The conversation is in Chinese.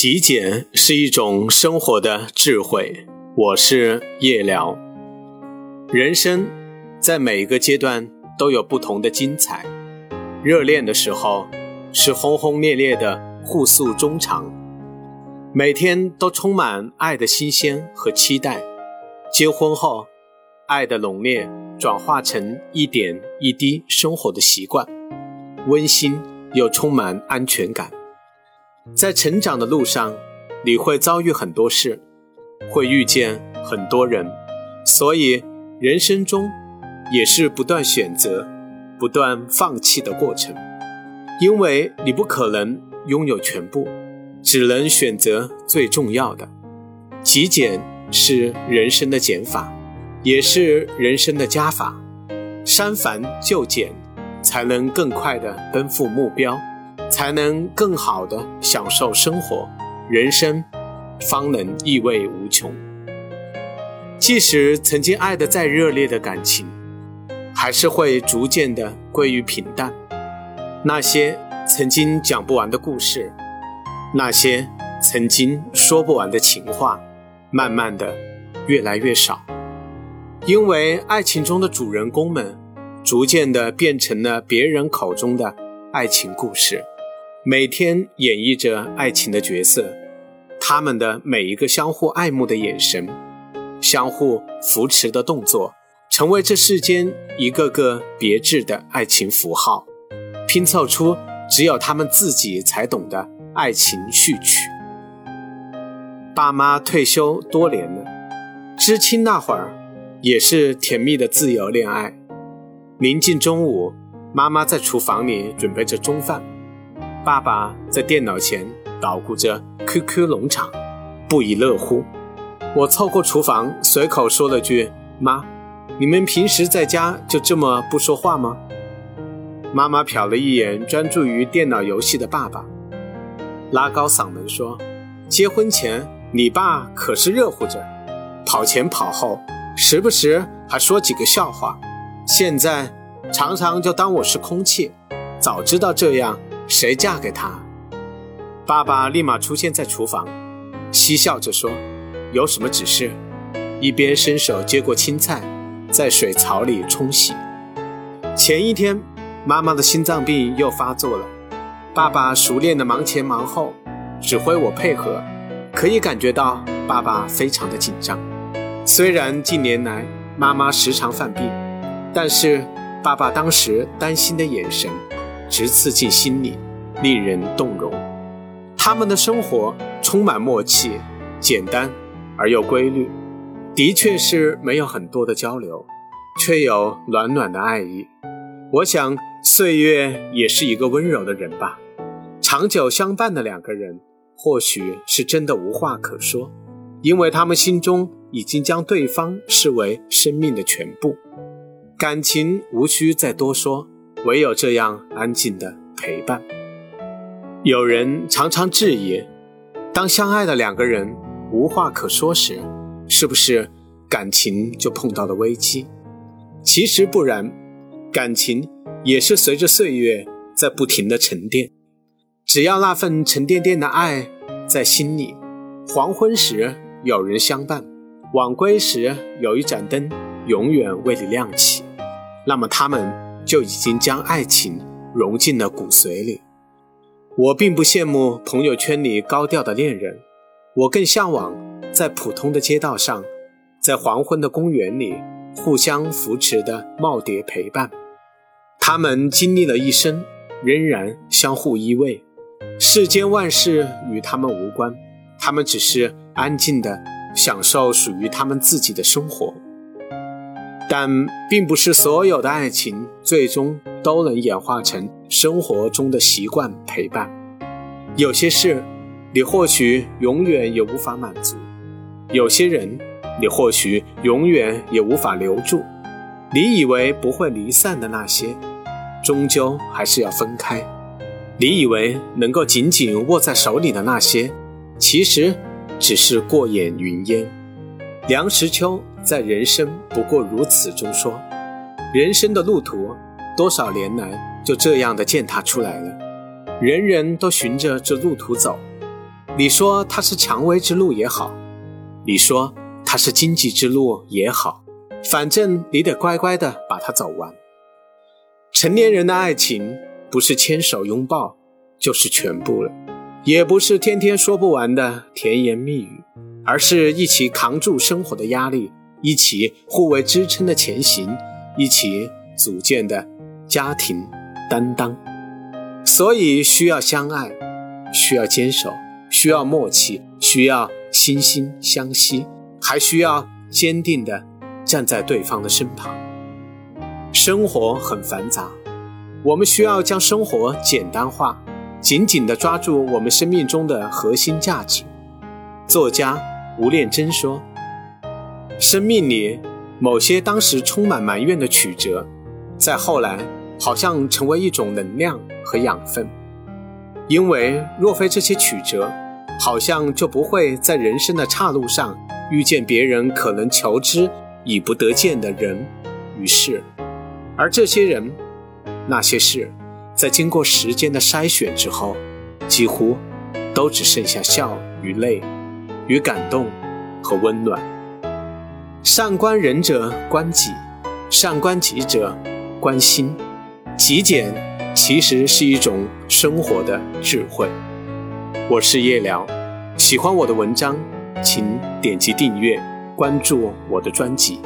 极简是一种生活的智慧。我是夜聊。人生在每一个阶段都有不同的精彩。热恋的时候是轰轰烈烈的互诉衷肠，每天都充满爱的新鲜和期待。结婚后，爱的浓烈转化成一点一滴生活的习惯，温馨又充满安全感。在成长的路上，你会遭遇很多事，会遇见很多人，所以人生中也是不断选择、不断放弃的过程。因为你不可能拥有全部，只能选择最重要的。极简是人生的减法，也是人生的加法。删繁就简，才能更快地奔赴目标。才能更好的享受生活，人生方能意味无穷。即使曾经爱的再热烈的感情，还是会逐渐的归于平淡。那些曾经讲不完的故事，那些曾经说不完的情话，慢慢的越来越少。因为爱情中的主人公们，逐渐的变成了别人口中的爱情故事。每天演绎着爱情的角色，他们的每一个相互爱慕的眼神，相互扶持的动作，成为这世间一个个别致的爱情符号，拼凑出只有他们自己才懂的爱情序曲。爸妈退休多年了，知青那会儿也是甜蜜的自由恋爱。临近中午，妈妈在厨房里准备着中饭。爸爸在电脑前捣鼓着 QQ 农场，不亦乐乎。我凑过厨房，随口说了句：“妈，你们平时在家就这么不说话吗？”妈妈瞟了一眼专注于电脑游戏的爸爸，拉高嗓门说：“结婚前你爸可是热乎着，跑前跑后，时不时还说几个笑话。现在常常就当我是空气。早知道这样。”谁嫁给他？爸爸立马出现在厨房，嬉笑着说：“有什么指示？”一边伸手接过青菜，在水槽里冲洗。前一天，妈妈的心脏病又发作了，爸爸熟练的忙前忙后，指挥我配合，可以感觉到爸爸非常的紧张。虽然近年来妈妈时常犯病，但是爸爸当时担心的眼神。直刺进心里，令人动容。他们的生活充满默契，简单而又规律，的确是没有很多的交流，却有暖暖的爱意。我想，岁月也是一个温柔的人吧。长久相伴的两个人，或许是真的无话可说，因为他们心中已经将对方视为生命的全部，感情无需再多说。唯有这样安静的陪伴。有人常常质疑，当相爱的两个人无话可说时，是不是感情就碰到了危机？其实不然，感情也是随着岁月在不停的沉淀。只要那份沉甸甸的爱在心里，黄昏时有人相伴，晚归时有一盏灯永远为你亮起，那么他们。就已经将爱情融进了骨髓里。我并不羡慕朋友圈里高调的恋人，我更向往在普通的街道上，在黄昏的公园里互相扶持的耄耋陪伴。他们经历了一生，仍然相互依偎。世间万事与他们无关，他们只是安静的享受属于他们自己的生活。但并不是所有的爱情最终都能演化成生活中的习惯陪伴。有些事，你或许永远也无法满足；有些人，你或许永远也无法留住。你以为不会离散的那些，终究还是要分开；你以为能够紧紧握在手里的那些，其实只是过眼云烟。梁实秋。在人生不过如此中说，人生的路途多少年来就这样的践踏出来了，人人都循着这路途走，你说它是蔷薇之路也好，你说它是荆棘之路也好，反正你得乖乖的把它走完。成年人的爱情不是牵手拥抱就是全部了，也不是天天说不完的甜言蜜语，而是一起扛住生活的压力，一起互为支撑的前行，一起组建的家庭担当。所以需要相爱，需要坚守，需要默契，需要惺惺相惜，还需要坚定的站在对方的身旁。生活很繁杂，我们需要将生活简单化，紧紧地抓住我们生命中的核心价值。作家吴念真说：“生命里某些当时充满埋怨的曲折，在后来。”好像成为一种能量和养分，因为若非这些曲折，好像就不会在人生的岔路上遇见别人可能求之已不得见的人与事，而这些人、那些事，在经过时间的筛选之后，几乎都只剩下笑与泪，与感动和温暖。上观仁者观己，上观己者观心。极简其实是一种生活的智慧。我是夜聊，喜欢我的文章，请点击订阅，关注我的专辑。